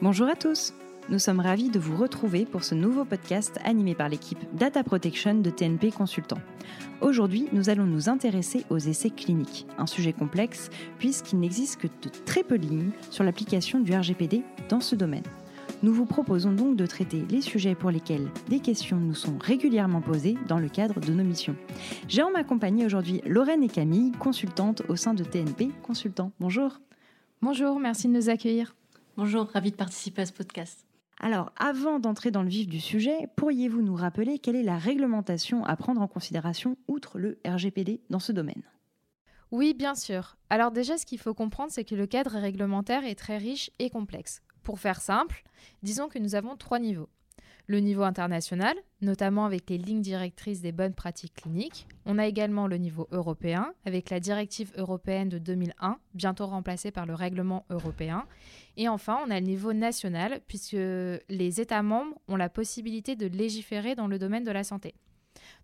Bonjour à tous Nous sommes ravis de vous retrouver pour ce nouveau podcast animé par l'équipe Data Protection de TNP Consultant. Aujourd'hui, nous allons nous intéresser aux essais cliniques, un sujet complexe puisqu'il n'existe que de très peu de lignes sur l'application du RGPD dans ce domaine. Nous vous proposons donc de traiter les sujets pour lesquels des questions nous sont régulièrement posées dans le cadre de nos missions. J'ai en ma compagnie aujourd'hui Lorraine et Camille, consultantes au sein de TNP Consultant. Bonjour. Bonjour, merci de nous accueillir. Bonjour, ravi de participer à ce podcast. Alors, avant d'entrer dans le vif du sujet, pourriez-vous nous rappeler quelle est la réglementation à prendre en considération outre le RGPD dans ce domaine? Oui, bien sûr. Alors déjà, ce qu'il faut comprendre, c'est que le cadre réglementaire est très riche et complexe. Pour faire simple, disons que nous avons trois niveaux le niveau international, notamment avec les lignes directrices des bonnes pratiques cliniques. On a également le niveau européen, avec la directive européenne de 2001, bientôt remplacée par le règlement européen. Et enfin, on a le niveau national, puisque les États membres ont la possibilité de légiférer dans le domaine de la santé.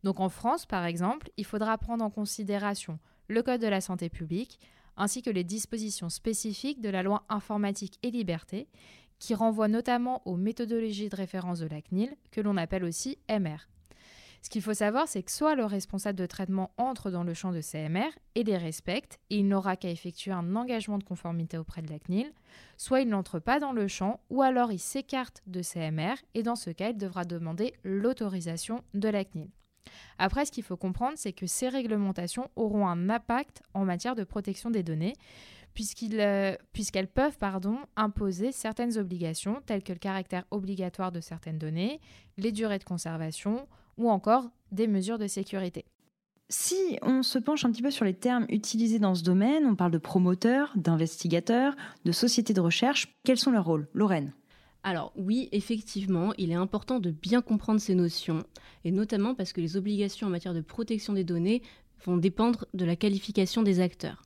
Donc en France, par exemple, il faudra prendre en considération le Code de la santé publique, ainsi que les dispositions spécifiques de la loi informatique et liberté, qui renvoie notamment aux méthodologies de référence de la CNIL, que l'on appelle aussi MR. Ce qu'il faut savoir, c'est que soit le responsable de traitement entre dans le champ de CMR et les respecte, et il n'aura qu'à effectuer un engagement de conformité auprès de la CNIL, soit il n'entre pas dans le champ, ou alors il s'écarte de CMR, et dans ce cas, il devra demander l'autorisation de la CNIL. Après, ce qu'il faut comprendre, c'est que ces réglementations auront un impact en matière de protection des données, euh, puisqu'elles peuvent pardon, imposer certaines obligations, telles que le caractère obligatoire de certaines données, les durées de conservation ou encore des mesures de sécurité. Si on se penche un petit peu sur les termes utilisés dans ce domaine, on parle de promoteurs, d'investigateurs, de sociétés de recherche, quels sont leurs rôles? Lorraine alors oui, effectivement, il est important de bien comprendre ces notions, et notamment parce que les obligations en matière de protection des données vont dépendre de la qualification des acteurs.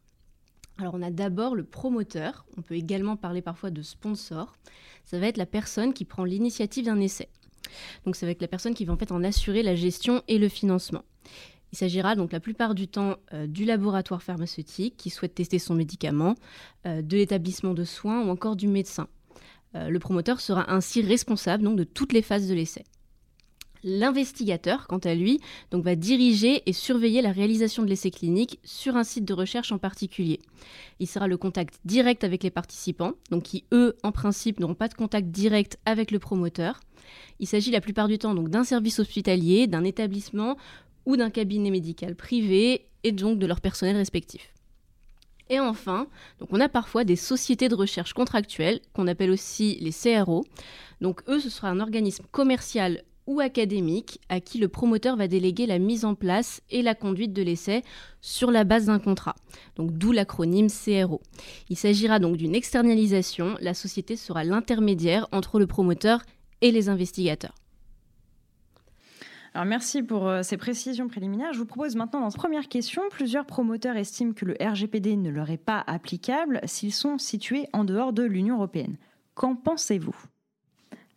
Alors on a d'abord le promoteur, on peut également parler parfois de sponsor. Ça va être la personne qui prend l'initiative d'un essai. Donc ça va être la personne qui va en fait en assurer la gestion et le financement. Il s'agira donc la plupart du temps euh, du laboratoire pharmaceutique qui souhaite tester son médicament, euh, de l'établissement de soins ou encore du médecin. Euh, le promoteur sera ainsi responsable donc, de toutes les phases de l'essai. L'investigateur, quant à lui, va diriger et surveiller la réalisation de l'essai clinique sur un site de recherche en particulier. Il sera le contact direct avec les participants, donc qui eux, en principe, n'auront pas de contact direct avec le promoteur. Il s'agit la plupart du temps donc d'un service hospitalier, d'un établissement ou d'un cabinet médical privé et donc de leur personnel respectif. Et enfin, on a parfois des sociétés de recherche contractuelles qu'on appelle aussi les CRO. Donc eux, ce sera un organisme commercial ou académique à qui le promoteur va déléguer la mise en place et la conduite de l'essai sur la base d'un contrat. Donc d'où l'acronyme CRO. Il s'agira donc d'une externalisation, la société sera l'intermédiaire entre le promoteur et les investigateurs. Alors merci pour euh, ces précisions préliminaires. Je vous propose maintenant dans cette première question, plusieurs promoteurs estiment que le RGPD ne leur est pas applicable s'ils sont situés en dehors de l'Union européenne. Qu'en pensez-vous?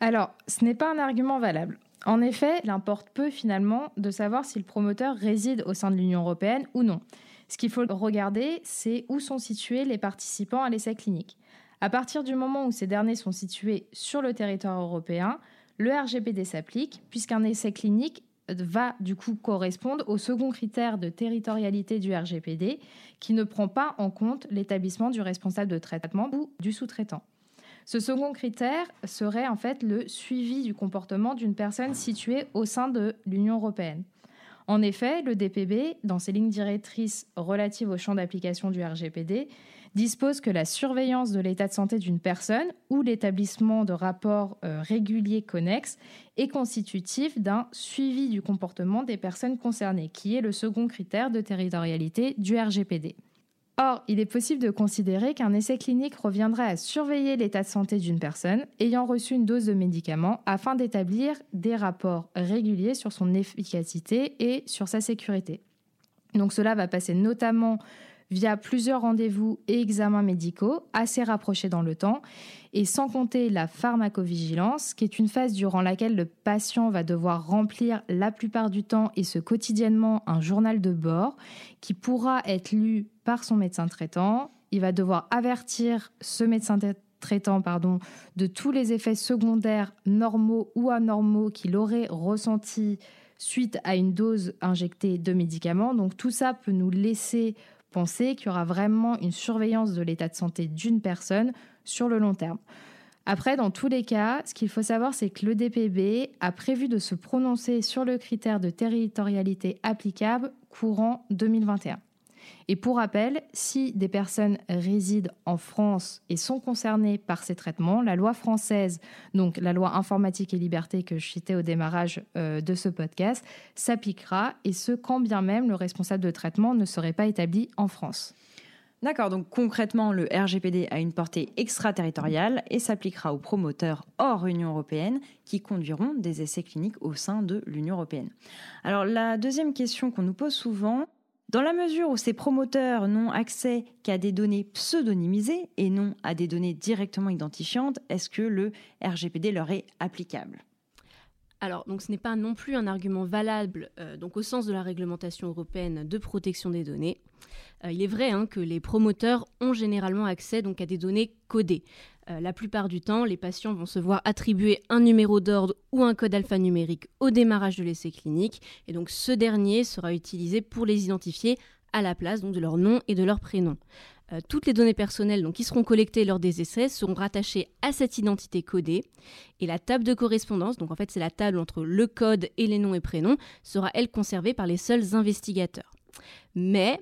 Alors, ce n'est pas un argument valable. En effet, il importe peu finalement de savoir si le promoteur réside au sein de l'Union européenne ou non. Ce qu'il faut regarder, c'est où sont situés les participants à l'essai clinique. À partir du moment où ces derniers sont situés sur le territoire européen, le RGPD s'applique puisqu'un essai clinique va du coup correspondre au second critère de territorialité du RGPD qui ne prend pas en compte l'établissement du responsable de traitement ou du sous-traitant. Ce second critère serait en fait le suivi du comportement d'une personne située au sein de l'Union européenne. En effet, le DPB, dans ses lignes directrices relatives au champ d'application du RGPD, dispose que la surveillance de l'état de santé d'une personne ou l'établissement de rapports euh, réguliers connexes est constitutif d'un suivi du comportement des personnes concernées, qui est le second critère de territorialité du RGPD. Or, il est possible de considérer qu'un essai clinique reviendrait à surveiller l'état de santé d'une personne ayant reçu une dose de médicament afin d'établir des rapports réguliers sur son efficacité et sur sa sécurité. Donc cela va passer notamment via plusieurs rendez-vous et examens médicaux assez rapprochés dans le temps, et sans compter la pharmacovigilance, qui est une phase durant laquelle le patient va devoir remplir la plupart du temps et ce quotidiennement un journal de bord qui pourra être lu par son médecin traitant. Il va devoir avertir ce médecin traitant pardon, de tous les effets secondaires normaux ou anormaux qu'il aurait ressentis suite à une dose injectée de médicaments. Donc tout ça peut nous laisser penser qu'il y aura vraiment une surveillance de l'état de santé d'une personne sur le long terme. Après, dans tous les cas, ce qu'il faut savoir, c'est que le DPB a prévu de se prononcer sur le critère de territorialité applicable courant 2021. Et pour rappel, si des personnes résident en France et sont concernées par ces traitements, la loi française, donc la loi informatique et liberté que je citais au démarrage euh, de ce podcast, s'appliquera, et ce, quand bien même le responsable de traitement ne serait pas établi en France. D'accord, donc concrètement, le RGPD a une portée extraterritoriale et s'appliquera aux promoteurs hors Union européenne qui conduiront des essais cliniques au sein de l'Union européenne. Alors la deuxième question qu'on nous pose souvent, dans la mesure où ces promoteurs n'ont accès qu'à des données pseudonymisées et non à des données directement identifiantes, est-ce que le RGPD leur est applicable? Alors, donc, ce n'est pas non plus un argument valable euh, au sens de la réglementation européenne de protection des données. Euh, il est vrai hein, que les promoteurs ont généralement accès à des données codées. Euh, la plupart du temps, les patients vont se voir attribuer un numéro d'ordre ou un code alphanumérique au démarrage de l'essai clinique, et donc ce dernier sera utilisé pour les identifier à la place de leur nom et de leur prénom. Euh, toutes les données personnelles donc, qui seront collectées lors des essais seront rattachées à cette identité codée et la table de correspondance, donc en fait c'est la table entre le code et les noms et prénoms, sera elle conservée par les seuls investigateurs. Mais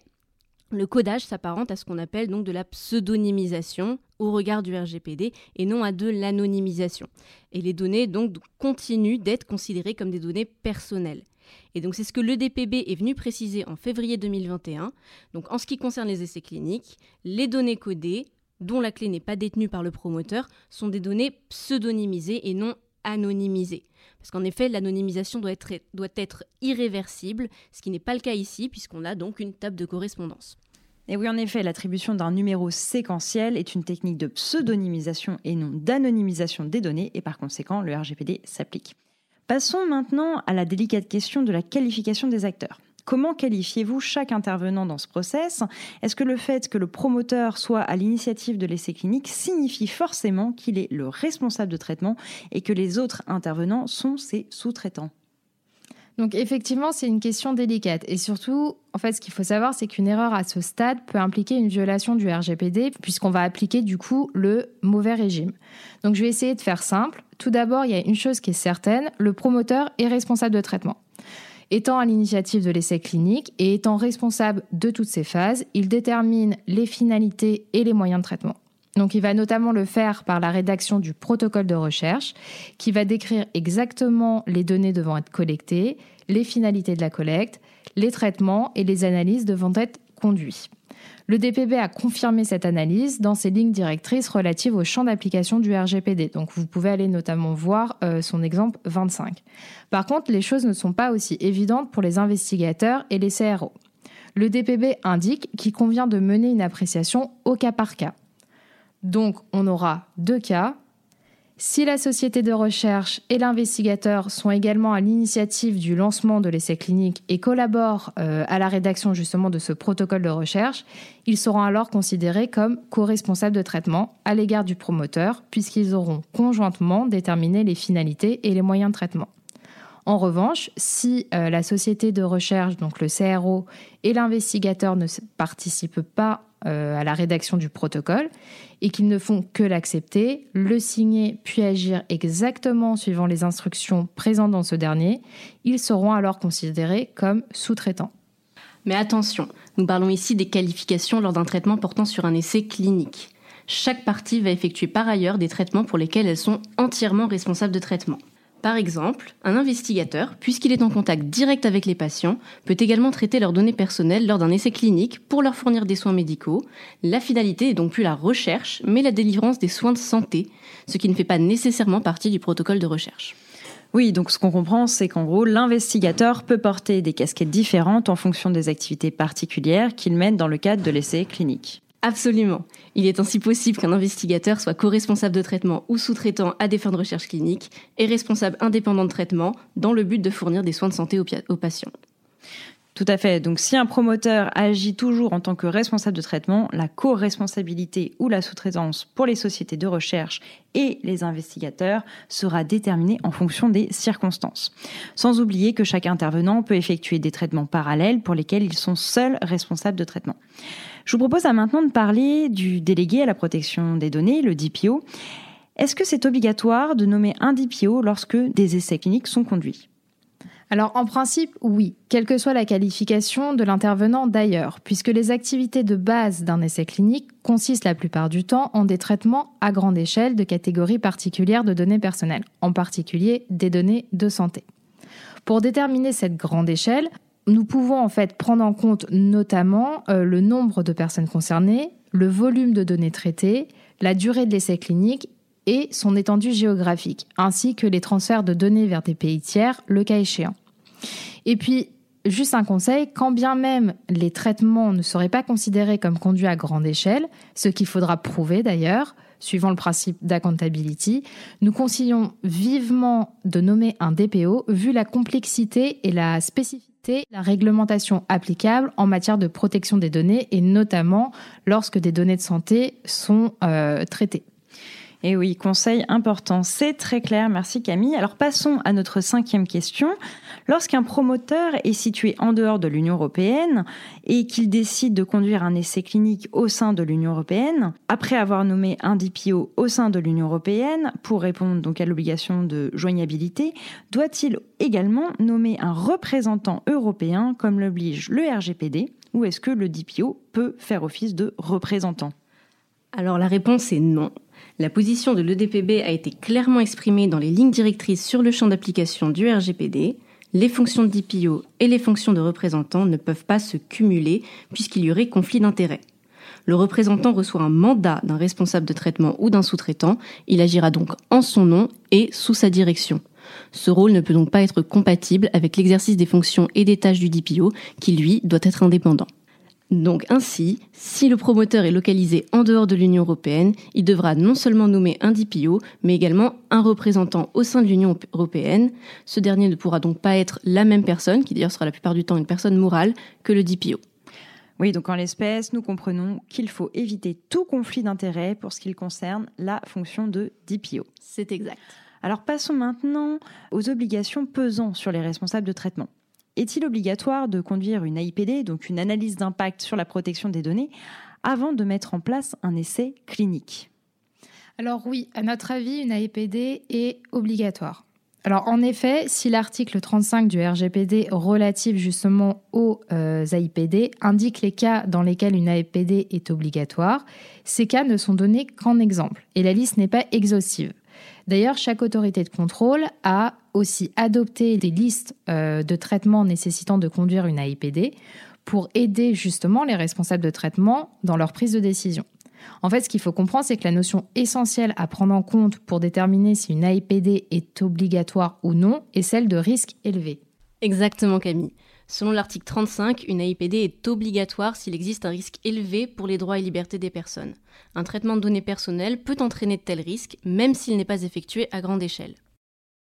le codage s'apparente à ce qu'on appelle donc de la pseudonymisation au regard du RGPD et non à de l'anonymisation. Et les données donc continuent d'être considérées comme des données personnelles. Et donc c'est ce que l'EDPB est venu préciser en février 2021. Donc en ce qui concerne les essais cliniques, les données codées, dont la clé n'est pas détenue par le promoteur, sont des données pseudonymisées et non anonymisées. Parce qu'en effet, l'anonymisation doit être, doit être irréversible, ce qui n'est pas le cas ici, puisqu'on a donc une table de correspondance. Et oui, en effet, l'attribution d'un numéro séquentiel est une technique de pseudonymisation et non d'anonymisation des données, et par conséquent, le RGPD s'applique. Passons maintenant à la délicate question de la qualification des acteurs. Comment qualifiez-vous chaque intervenant dans ce process? Est-ce que le fait que le promoteur soit à l'initiative de l'essai clinique signifie forcément qu'il est le responsable de traitement et que les autres intervenants sont ses sous-traitants? Donc effectivement, c'est une question délicate. Et surtout, en fait, ce qu'il faut savoir, c'est qu'une erreur à ce stade peut impliquer une violation du RGPD, puisqu'on va appliquer du coup le mauvais régime. Donc je vais essayer de faire simple. Tout d'abord, il y a une chose qui est certaine, le promoteur est responsable de traitement. Étant à l'initiative de l'essai clinique et étant responsable de toutes ces phases, il détermine les finalités et les moyens de traitement. Donc il va notamment le faire par la rédaction du protocole de recherche qui va décrire exactement les données devant être collectées, les finalités de la collecte, les traitements et les analyses devant être conduits. Le DPB a confirmé cette analyse dans ses lignes directrices relatives au champ d'application du RGPD. Donc vous pouvez aller notamment voir euh, son exemple 25. Par contre, les choses ne sont pas aussi évidentes pour les investigateurs et les CRO. Le DPB indique qu'il convient de mener une appréciation au cas par cas. Donc on aura deux cas, si la société de recherche et l'investigateur sont également à l'initiative du lancement de l'essai clinique et collaborent euh, à la rédaction justement de ce protocole de recherche, ils seront alors considérés comme co-responsables de traitement à l'égard du promoteur, puisqu'ils auront conjointement déterminé les finalités et les moyens de traitement. En revanche, si euh, la société de recherche, donc le CRO, et l'investigateur ne participent pas à la rédaction du protocole et qu'ils ne font que l'accepter, le signer puis agir exactement suivant les instructions présentes dans ce dernier, ils seront alors considérés comme sous-traitants. Mais attention, nous parlons ici des qualifications lors d'un traitement portant sur un essai clinique. Chaque partie va effectuer par ailleurs des traitements pour lesquels elles sont entièrement responsables de traitement. Par exemple, un investigateur, puisqu'il est en contact direct avec les patients, peut également traiter leurs données personnelles lors d'un essai clinique pour leur fournir des soins médicaux. La finalité est donc plus la recherche, mais la délivrance des soins de santé, ce qui ne fait pas nécessairement partie du protocole de recherche. Oui, donc ce qu'on comprend, c'est qu'en gros, l'investigateur peut porter des casquettes différentes en fonction des activités particulières qu'il mène dans le cadre de l'essai clinique. Absolument. Il est ainsi possible qu'un investigateur soit co-responsable de traitement ou sous-traitant à des fins de recherche clinique et responsable indépendant de traitement dans le but de fournir des soins de santé aux, patients. Tout à fait. Donc si un promoteur agit toujours en tant que responsable de traitement, la co-responsabilité ou la sous-traitance pour les sociétés de recherche et les investigateurs sera déterminée en fonction des circonstances. Sans oublier que chaque intervenant peut effectuer des traitements parallèles pour lesquels ils sont seuls responsables de traitement. Je vous propose à maintenant de parler du délégué à la protection des données, le DPO. Est-ce que c'est obligatoire de nommer un DPO lorsque des essais cliniques sont conduits? Alors en principe, oui, quelle que soit la qualification de l'intervenant d'ailleurs, puisque les activités de base d'un essai clinique consistent la plupart du temps en des traitements à grande échelle de catégories particulières de données personnelles, en particulier des données de santé. Pour déterminer cette grande échelle, nous pouvons en fait prendre en compte notamment euh, le nombre de personnes concernées, le volume de données traitées, la durée de l'essai clinique et son étendue géographique, ainsi que les transferts de données vers des pays tiers, le cas échéant. Et puis, juste un conseil, quand bien même les traitements ne seraient pas considérés comme conduits à grande échelle, ce qu'il faudra prouver d'ailleurs, suivant le principe d'accountability, nous conseillons vivement de nommer un DPO vu la complexité et la spécificité la réglementation applicable en matière de protection des données et notamment lorsque des données de santé sont euh, traitées. Et oui, conseil important, c'est très clair. Merci Camille. Alors passons à notre cinquième question. Lorsqu'un promoteur est situé en dehors de l'Union européenne et qu'il décide de conduire un essai clinique au sein de l'Union européenne, après avoir nommé un DPO au sein de l'Union européenne pour répondre donc à l'obligation de joignabilité, doit-il également nommer un représentant européen comme l'oblige le RGPD ou est-ce que le DPO peut faire office de représentant? Alors la réponse est non. La position de l'EDPB a été clairement exprimée dans les lignes directrices sur le champ d'application du RGPD. Les fonctions de DPO et les fonctions de représentant ne peuvent pas se cumuler puisqu'il y aurait conflit d'intérêts. Le représentant reçoit un mandat d'un responsable de traitement ou d'un sous-traitant. Il agira donc en son nom et sous sa direction. Ce rôle ne peut donc pas être compatible avec l'exercice des fonctions et des tâches du DPO qui, lui, doit être indépendant. Donc ainsi, si le promoteur est localisé en dehors de l'Union européenne, il devra non seulement nommer un DPO, mais également un représentant au sein de l'Union européenne. Ce dernier ne pourra donc pas être la même personne, qui d'ailleurs sera la plupart du temps une personne morale, que le DPO. Oui, donc en l'espèce, nous comprenons qu'il faut éviter tout conflit d'intérêts pour ce qui concerne la fonction de DPO. C'est exact. Alors passons maintenant aux obligations pesant sur les responsables de traitement. Est-il obligatoire de conduire une AIPD, donc une analyse d'impact sur la protection des données, avant de mettre en place un essai clinique? Alors oui, à notre avis, une AIPD est obligatoire. Alors en effet, si l'article 35 du RGPD relatif justement aux euh, AIPD indique les cas dans lesquels une AIPD est obligatoire, ces cas ne sont donnés qu'en exemple et la liste n'est pas exhaustive. D'ailleurs, chaque autorité de contrôle a aussi adopté des listes euh, de traitements nécessitant de conduire une AIPD pour aider justement les responsables de traitement dans leur prise de décision. En fait, ce qu'il faut comprendre, c'est que la notion essentielle à prendre en compte pour déterminer si une AIPD est obligatoire ou non est celle de risque élevé. Exactement, Camille. Selon l'article 35, une AIPD est obligatoire s'il existe un risque élevé pour les droits et libertés des personnes. Un traitement de données personnelles peut entraîner de tels risques, même s'il n'est pas effectué à grande échelle.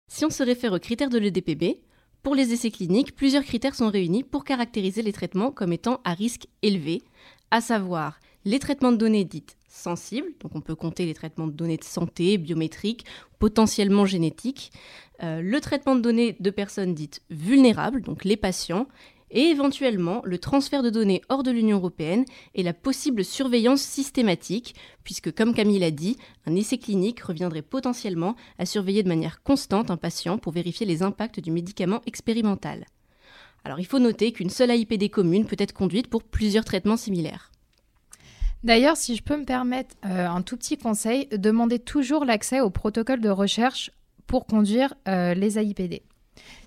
Si on se réfère aux critères de l'EDPB, pour les essais cliniques, plusieurs critères sont réunis pour caractériser les traitements comme étant à risque élevé, à savoir les traitements de données dites sensibles, donc on peut compter les traitements de données de santé, biométriques, potentiellement génétiques, euh, le traitement de données de personnes dites vulnérables, donc les patients, et éventuellement le transfert de données hors de l'Union européenne et la possible surveillance systématique, puisque comme Camille l'a dit, un essai clinique reviendrait potentiellement à surveiller de manière constante un patient pour vérifier les impacts du médicament expérimental. Alors il faut noter qu'une seule AIPD commune peut être conduite pour plusieurs traitements similaires. D'ailleurs, si je peux me permettre euh, un tout petit conseil, demandez toujours l'accès au protocole de recherche pour conduire euh, les AIPD.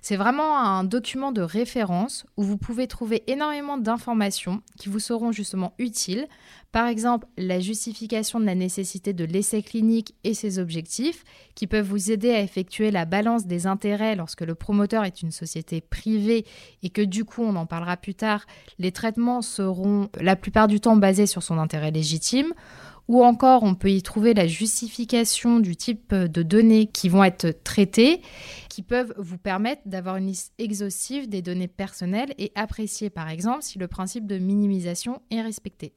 C'est vraiment un document de référence où vous pouvez trouver énormément d'informations qui vous seront justement utiles. Par exemple, la justification de la nécessité de l'essai clinique et ses objectifs, qui peuvent vous aider à effectuer la balance des intérêts lorsque le promoteur est une société privée et que du coup, on en parlera plus tard, les traitements seront la plupart du temps basés sur son intérêt légitime ou encore on peut y trouver la justification du type de données qui vont être traitées, qui peuvent vous permettre d'avoir une liste exhaustive des données personnelles et apprécier par exemple si le principe de minimisation est respecté.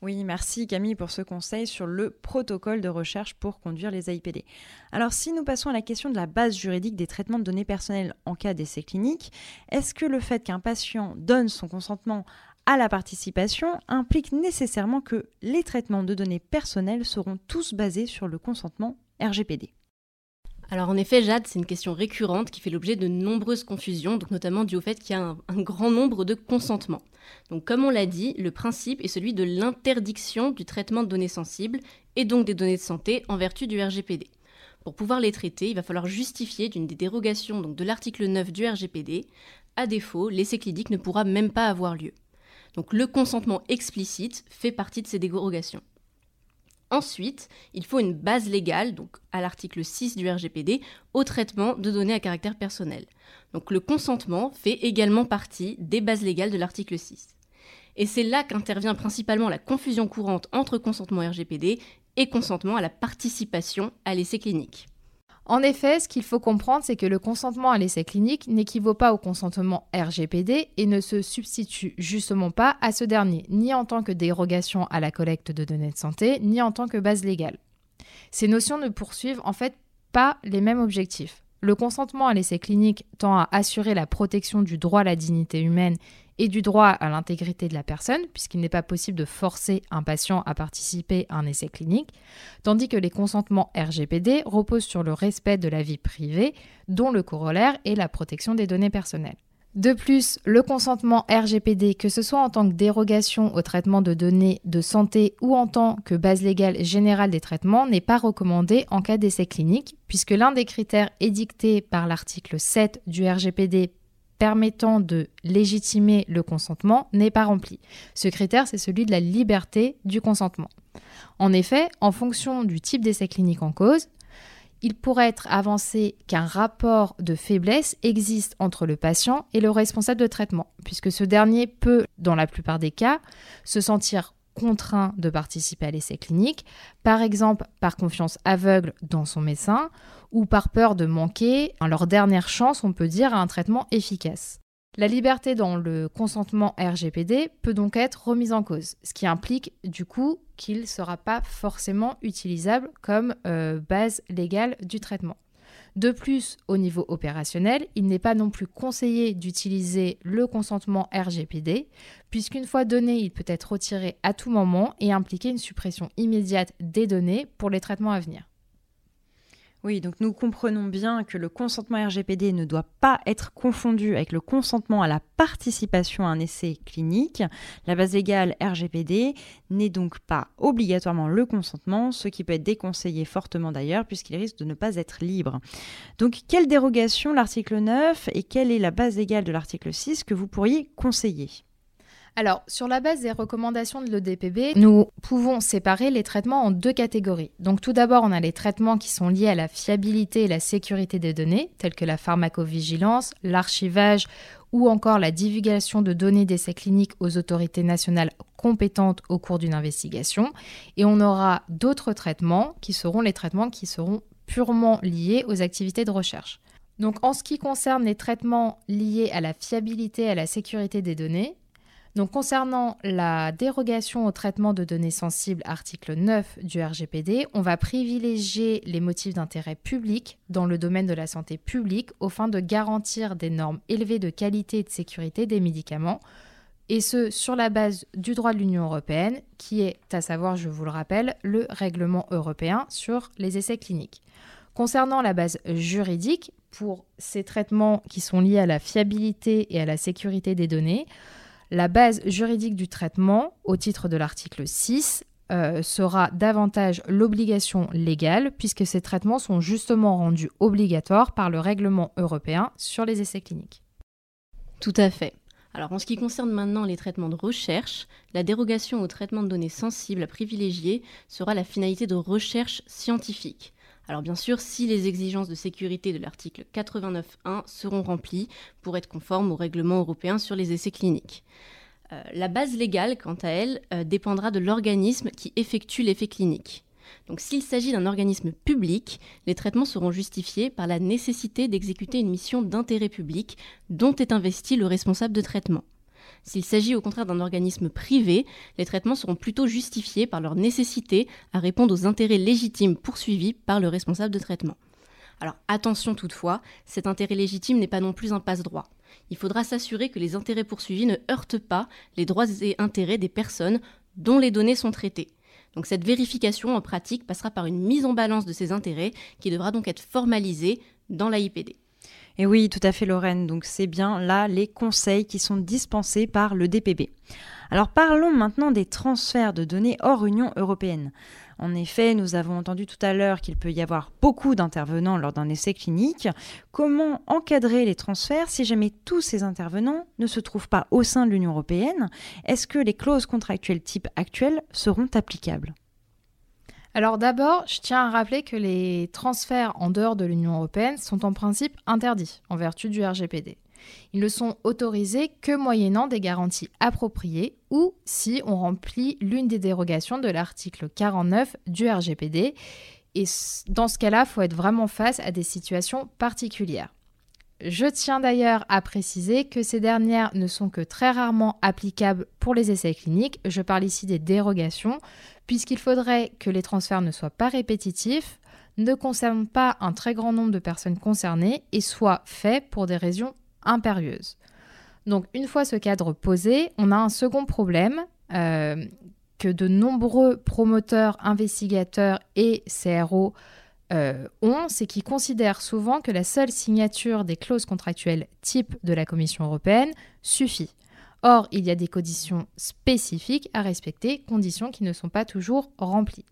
Oui, merci Camille pour ce conseil sur le protocole de recherche pour conduire les AIPD. Alors si nous passons à la question de la base juridique des traitements de données personnelles en cas d'essai clinique, est-ce que le fait qu'un patient donne son consentement à la participation implique nécessairement que les traitements de données personnelles seront tous basés sur le consentement RGPD alors en effet, Jade, c'est une question récurrente qui fait l'objet de nombreuses confusions, donc notamment dû au fait qu'il y a un, grand nombre de consentements. Donc comme on l'a dit, le principe est celui de l'interdiction du traitement de données sensibles et donc des données de santé en vertu du RGPD. Pour pouvoir les traiter, il va falloir justifier d'une des dérogations donc de l'article 9 du RGPD. À défaut, l'essai clinique ne pourra même pas avoir lieu. Donc le consentement explicite fait partie de ces dérogations. Ensuite, il faut une base légale, donc à l'article 6 du RGPD, au traitement de données à caractère personnel. Donc le consentement fait également partie des bases légales de l'article 6. Et c'est là qu'intervient principalement la confusion courante entre consentement RGPD et consentement à la participation à l'essai clinique. En effet, ce qu'il faut comprendre, c'est que le consentement à l'essai clinique n'équivaut pas au consentement RGPD et ne se substitue justement pas à ce dernier, ni en tant que dérogation à la collecte de données de santé, ni en tant que base légale. Ces notions ne poursuivent en fait pas les mêmes objectifs. Le consentement à l'essai clinique tend à assurer la protection du droit à la dignité humaine et du droit à l'intégrité de la personne, puisqu'il n'est pas possible de forcer un patient à participer à un essai clinique, tandis que les consentements RGPD reposent sur le respect de la vie privée, dont le corollaire est la protection des données personnelles. De plus, le consentement RGPD, que ce soit en tant que dérogation au traitement de données de santé ou en tant que base légale générale des traitements, n'est pas recommandé en cas d'essai clinique, puisque l'un des critères édictés par l'article 7 du RGPD permettant de légitimer le consentement n'est pas rempli. Ce critère, c'est celui de la liberté du consentement. En effet, en fonction du type d'essai clinique en cause, il pourrait être avancé qu'un rapport de faiblesse existe entre le patient et le responsable de traitement, puisque ce dernier peut, dans la plupart des cas, se sentir contraint de participer à l'essai clinique, par exemple par confiance aveugle dans son médecin ou par peur de manquer leur dernière chance, on peut dire, à un traitement efficace. La liberté dans le consentement RGPD peut donc être remise en cause, ce qui implique du coup qu'il ne sera pas forcément utilisable comme euh, base légale du traitement. De plus, au niveau opérationnel, il n'est pas non plus conseillé d'utiliser le consentement RGPD, puisqu'une fois donné, il peut être retiré à tout moment et impliquer une suppression immédiate des données pour les traitements à venir. Oui, donc nous comprenons bien que le consentement RGPD ne doit pas être confondu avec le consentement à la participation à un essai clinique. La base légale RGPD n'est donc pas obligatoirement le consentement, ce qui peut être déconseillé fortement d'ailleurs puisqu'il risque de ne pas être libre. Donc quelle dérogation l'article 9 et quelle est la base légale de l'article 6 que vous pourriez conseiller? Alors, sur la base des recommandations de l'EDPB, nous pouvons séparer les traitements en deux catégories. Donc, tout d'abord, on a les traitements qui sont liés à la fiabilité et la sécurité des données, tels que la pharmacovigilance, l'archivage ou encore la divulgation de données d'essais cliniques aux autorités nationales compétentes au cours d'une investigation. Et on aura d'autres traitements qui seront les traitements qui seront purement liés aux activités de recherche. Donc en ce qui concerne les traitements liés à la fiabilité et à la sécurité des données, concernant la dérogation au traitement de données sensibles, article 9 du RGPD, on va privilégier les motifs d'intérêt public dans le domaine de la santé publique au fin de garantir des normes élevées de qualité et de sécurité des médicaments, et ce sur la base du droit de l'Union européenne, qui est, à savoir, je vous le rappelle, le règlement européen sur les essais cliniques. Concernant la base juridique, pour ces traitements qui sont liés à la fiabilité et à la sécurité des données, la base juridique du traitement, au titre de l'article 6, euh, sera davantage l'obligation légale, puisque ces traitements sont justement rendus obligatoires par le règlement européen sur les essais cliniques. Tout à fait. Alors en ce qui concerne maintenant les traitements de recherche, la dérogation au traitement de données sensibles à privilégier sera la finalité de recherche scientifique. Alors bien sûr, si les exigences de sécurité de l'article 89.1 seront remplies pour être conformes au règlement européen sur les essais cliniques. Euh, la base légale, quant à elle, euh, dépendra de l'organisme qui effectue l'effet clinique. Donc s'il s'agit d'un organisme public, les traitements seront justifiés par la nécessité d'exécuter une mission d'intérêt public dont est investi le responsable de traitement. S'il s'agit au contraire d'un organisme privé, les traitements seront plutôt justifiés par leur nécessité à répondre aux intérêts légitimes poursuivis par le responsable de traitement. Alors attention toutefois, cet intérêt légitime n'est pas non plus un passe-droit. Il faudra s'assurer que les intérêts poursuivis ne heurtent pas les droits et intérêts des personnes dont les données sont traitées. Donc cette vérification en pratique passera par une mise en balance de ces intérêts qui devra donc être formalisée dans l'AIPD. Et oui, tout à fait Lorraine, donc c'est bien là les conseils qui sont dispensés par le DPB. Alors parlons maintenant des transferts de données hors Union européenne. En effet, nous avons entendu tout à l'heure qu'il peut y avoir beaucoup d'intervenants lors d'un essai clinique. Comment encadrer les transferts si jamais tous ces intervenants ne se trouvent pas au sein de l'Union européenne? Est-ce que les clauses contractuelles type actuelles seront applicables? Alors d'abord, je tiens à rappeler que les transferts en dehors de l'Union européenne sont en principe interdits en vertu du RGPD. Ils ne sont autorisés que moyennant des garanties appropriées ou si on remplit l'une des dérogations de l'article 49 du RGPD. Et dans ce cas-là, il faut être vraiment face à des situations particulières. Je tiens d'ailleurs à préciser que ces dernières ne sont que très rarement applicables pour les essais cliniques. Je parle ici des dérogations, puisqu'il faudrait que les transferts ne soient pas répétitifs, ne concernent pas un très grand nombre de personnes concernées et soient faits pour des raisons impérieuses. Donc une fois ce cadre posé, on a un second problème euh, que de nombreux promoteurs, investigateurs et CRO euh, ont, c'est qu'ils considèrent souvent que la seule signature des clauses contractuelles type de la Commission européenne suffit. Or, il y a des conditions spécifiques à respecter, conditions qui ne sont pas toujours remplies.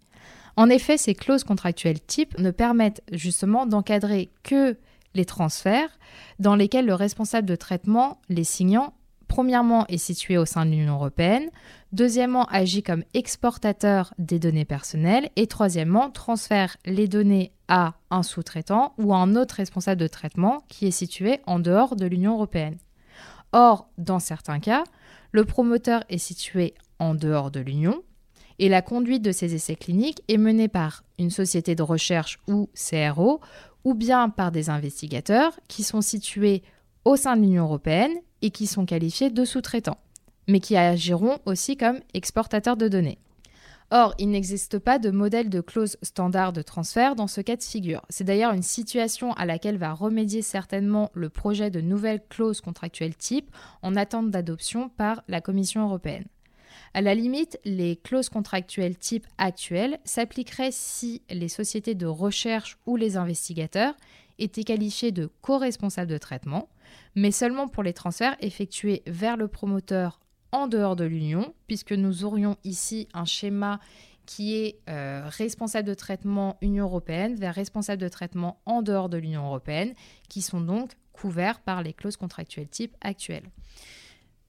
En effet, ces clauses contractuelles type ne permettent justement d'encadrer que les transferts dans lesquels le responsable de traitement, les signants, premièrement est situé au sein de l'Union européenne, deuxièmement agit comme exportateur des données personnelles et troisièmement transfère les données à un sous-traitant ou à un autre responsable de traitement qui est situé en dehors de l'Union européenne. Or, dans certains cas, le promoteur est situé en dehors de l'Union et la conduite de ces essais cliniques est menée par une société de recherche ou CRO ou bien par des investigateurs qui sont situés au sein de l'Union européenne et qui sont qualifiés de sous-traitants, mais qui agiront aussi comme exportateurs de données. Or, il n'existe pas de modèle de clause standard de transfert dans ce cas de figure. C'est d'ailleurs une situation à laquelle va remédier certainement le projet de nouvelle clause contractuelle type en attente d'adoption par la Commission européenne. À la limite, les clauses contractuelles type actuelles s'appliqueraient si les sociétés de recherche ou les investigateurs étaient qualifiés de co-responsables de traitement, mais seulement pour les transferts effectués vers le promoteur en dehors de l'Union, puisque nous aurions ici un schéma qui est euh, responsable de traitement Union européenne vers responsable de traitement en dehors de l'Union européenne, qui sont donc couverts par les clauses contractuelles type actuelles.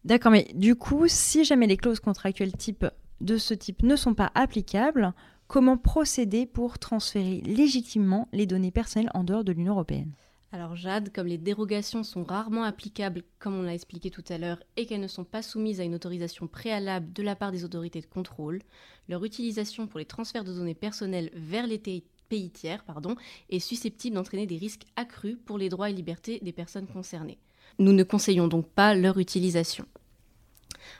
D'accord, mais du coup, si jamais les clauses contractuelles type de ce type ne sont pas applicables, comment procéder pour transférer légitimement les données personnelles en dehors de l'Union européenne? Alors Jade, comme les dérogations sont rarement applicables, comme on l'a expliqué tout à l'heure, et qu'elles ne sont pas soumises à une autorisation préalable de la part des autorités de contrôle, leur utilisation pour les transferts de données personnelles vers les pays tiers est susceptible d'entraîner des risques accrus pour les droits et libertés des personnes concernées. Nous ne conseillons donc pas leur utilisation.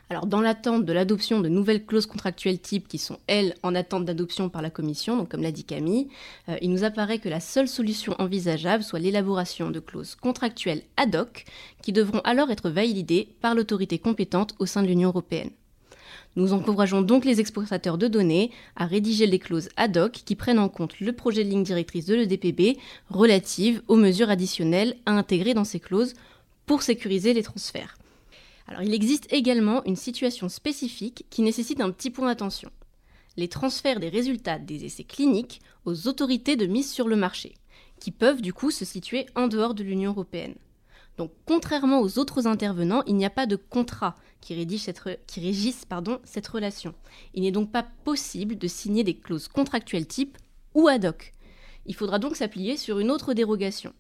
Alors, dans l'attente de l'adoption de nouvelles clauses contractuelles type qui sont, elles, en attente d'adoption par la Commission, comme l'a dit Camille, euh, il nous apparaît que la seule solution envisageable soit l'élaboration de clauses contractuelles ad hoc qui devront alors être validées par l'autorité compétente au sein de l'Union européenne. Nous encourageons donc les exportateurs de données à rédiger les clauses ad hoc qui prennent en compte le projet de ligne directrice de l'EDPB relative aux mesures additionnelles à intégrer dans ces clauses pour sécuriser les transferts. Alors il existe également une situation spécifique qui nécessite un petit point d'attention. Les transferts des résultats des essais cliniques aux autorités de mise sur le marché, qui peuvent du coup se situer en dehors de l'Union européenne. Donc contrairement aux autres intervenants, il n'y a pas de contrat qui, qui régisse cette relation. Il n'est donc pas possible de signer des clauses contractuelles type ou ad hoc. Il faudra donc s'appuyer sur une autre dérogation.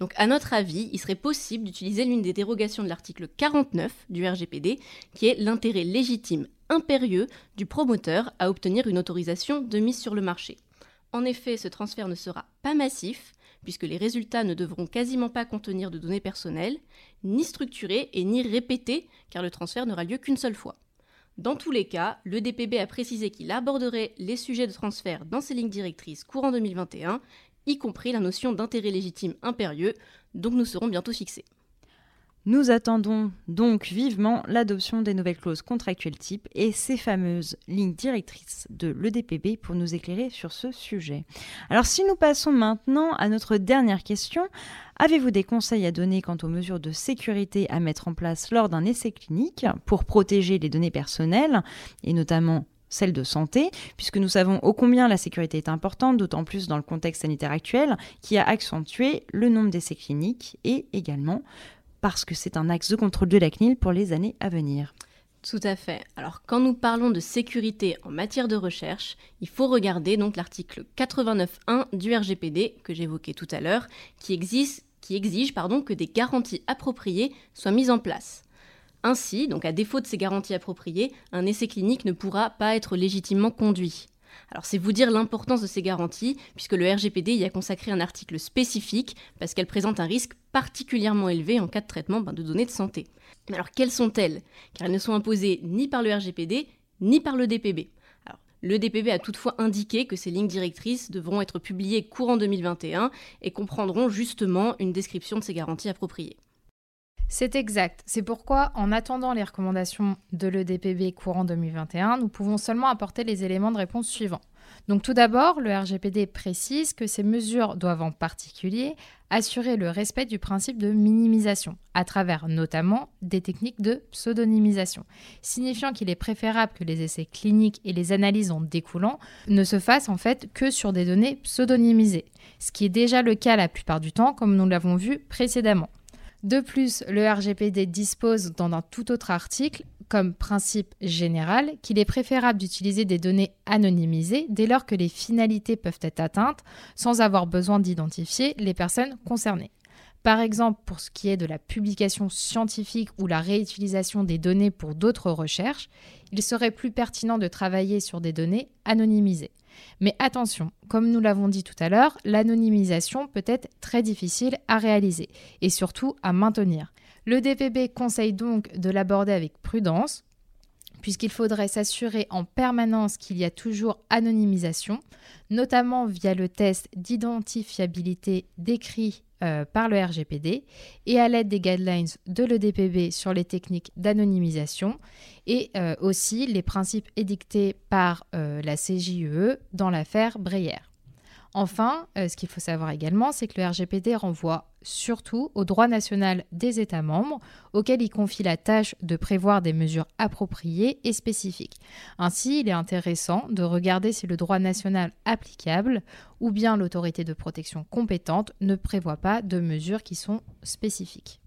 Donc à notre avis, il serait possible d'utiliser l'une des dérogations de l'article 49 du RGPD, qui est l'intérêt légitime impérieux du promoteur à obtenir une autorisation de mise sur le marché. En effet, ce transfert ne sera pas massif, puisque les résultats ne devront quasiment pas contenir de données personnelles, ni structurées et ni répétées, car le transfert n'aura lieu qu'une seule fois. Dans tous les cas, le DPB a précisé qu'il aborderait les sujets de transfert dans ses lignes directrices courant 2021, y compris la notion d'intérêt légitime impérieux, donc nous serons bientôt fixés. Nous attendons donc vivement l'adoption des nouvelles clauses contractuelles type et ces fameuses lignes directrices de l'EDPB pour nous éclairer sur ce sujet. Alors si nous passons maintenant à notre dernière question, avez-vous des conseils à donner quant aux mesures de sécurité à mettre en place lors d'un essai clinique pour protéger les données personnelles et notamment celles de santé, puisque nous savons ô combien la sécurité est importante, d'autant plus dans le contexte sanitaire actuel, qui a accentué le nombre d'essais cliniques et également parce que c'est un axe de contrôle de la CNIL pour les années à venir. Tout à fait. Alors quand nous parlons de sécurité en matière de recherche, il faut regarder donc l'article 89.1 du RGPD que j'évoquais tout à l'heure, qui, qui exige pardon, que des garanties appropriées soient mises en place. Ainsi, donc à défaut de ces garanties appropriées, un essai clinique ne pourra pas être légitimement conduit. Alors c'est vous dire l'importance de ces garanties, puisque le RGPD y a consacré un article spécifique, parce qu'elles présentent un risque particulièrement élevé en cas de traitement ben, de données de santé. Alors quelles sont-elles? Car elles ne sont imposées ni par le RGPD, ni par le DPB. Le DPB a toutefois indiqué que ces lignes directrices devront être publiées courant 2021 et comprendront justement une description de ces garanties appropriées. C'est exact. C'est pourquoi, en attendant les recommandations de l'EDPB courant 2021, nous pouvons seulement apporter les éléments de réponse suivants. Donc tout d'abord, le RGPD précise que ces mesures doivent en particulier assurer le respect du principe de minimisation, à travers notamment des techniques de pseudonymisation, signifiant qu'il est préférable que les essais cliniques et les analyses en découlant ne se fassent en fait que sur des données pseudonymisées, ce qui est déjà le cas la plupart du temps, comme nous l'avons vu précédemment. De plus, le RGPD dispose dans un tout autre article comme principe général qu'il est préférable d'utiliser des données anonymisées dès lors que les finalités peuvent être atteintes sans avoir besoin d'identifier les personnes concernées. Par exemple, pour ce qui est de la publication scientifique ou la réutilisation des données pour d'autres recherches, il serait plus pertinent de travailler sur des données anonymisées. Mais attention, comme nous l'avons dit tout à l'heure, l'anonymisation peut être très difficile à réaliser et surtout à maintenir. Le DPB conseille donc de l'aborder avec prudence puisqu'il faudrait s'assurer en permanence qu'il y a toujours anonymisation, notamment via le test d'identifiabilité décrit euh, par le RGPD et à l'aide des guidelines de l'EDPB sur les techniques d'anonymisation et euh, aussi les principes édictés par euh, la CJUE dans l'affaire Breyer. Enfin, euh, ce qu'il faut savoir également, c'est que le RGPD renvoie surtout au droit national des États membres, auquel il confie la tâche de prévoir des mesures appropriées et spécifiques. Ainsi, il est intéressant de regarder si le droit national applicable ou bien l'autorité de protection compétente ne prévoit pas de mesures qui sont spécifiques.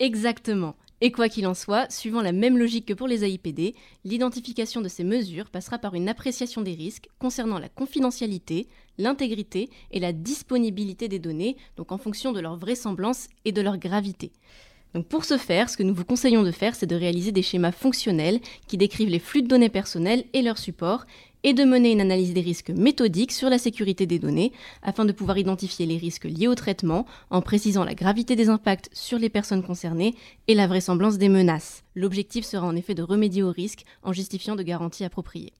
Exactement. Et quoi qu'il en soit, suivant la même logique que pour les AIPD, l'identification de ces mesures passera par une appréciation des risques concernant la confidentialité, l'intégrité et la disponibilité des données, donc en fonction de leur vraisemblance et de leur gravité. Donc pour ce faire, ce que nous vous conseillons de faire, c'est de réaliser des schémas fonctionnels qui décrivent les flux de données personnelles et leurs supports et de mener une analyse des risques méthodiques sur la sécurité des données afin de pouvoir identifier les risques liés au traitement en précisant la gravité des impacts sur les personnes concernées et la vraisemblance des menaces. L'objectif sera en effet de remédier aux risques en justifiant de garanties appropriées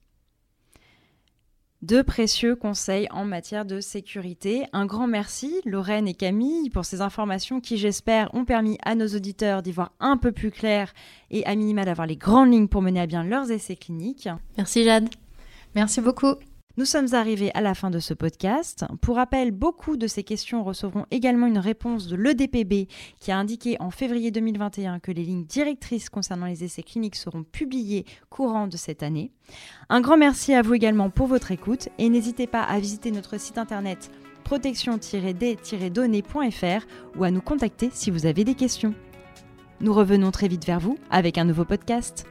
de précieux conseils en matière de sécurité. Un grand merci, Lorraine et Camille, pour ces informations qui, j'espère, ont permis à nos auditeurs d'y voir un peu plus clair et à minima d'avoir les grandes lignes pour mener à bien leurs essais cliniques. Merci Jade. Merci beaucoup. Nous sommes arrivés à la fin de ce podcast. Pour rappel, beaucoup de ces questions recevront également une réponse de l'EDPB qui a indiqué en février 2021 que les lignes directrices concernant les essais cliniques seront publiées courant de cette année. Un grand merci à vous également pour votre écoute et n'hésitez pas à visiter notre site internet protection-d-données.fr ou à nous contacter si vous avez des questions. Nous revenons très vite vers vous avec un nouveau podcast.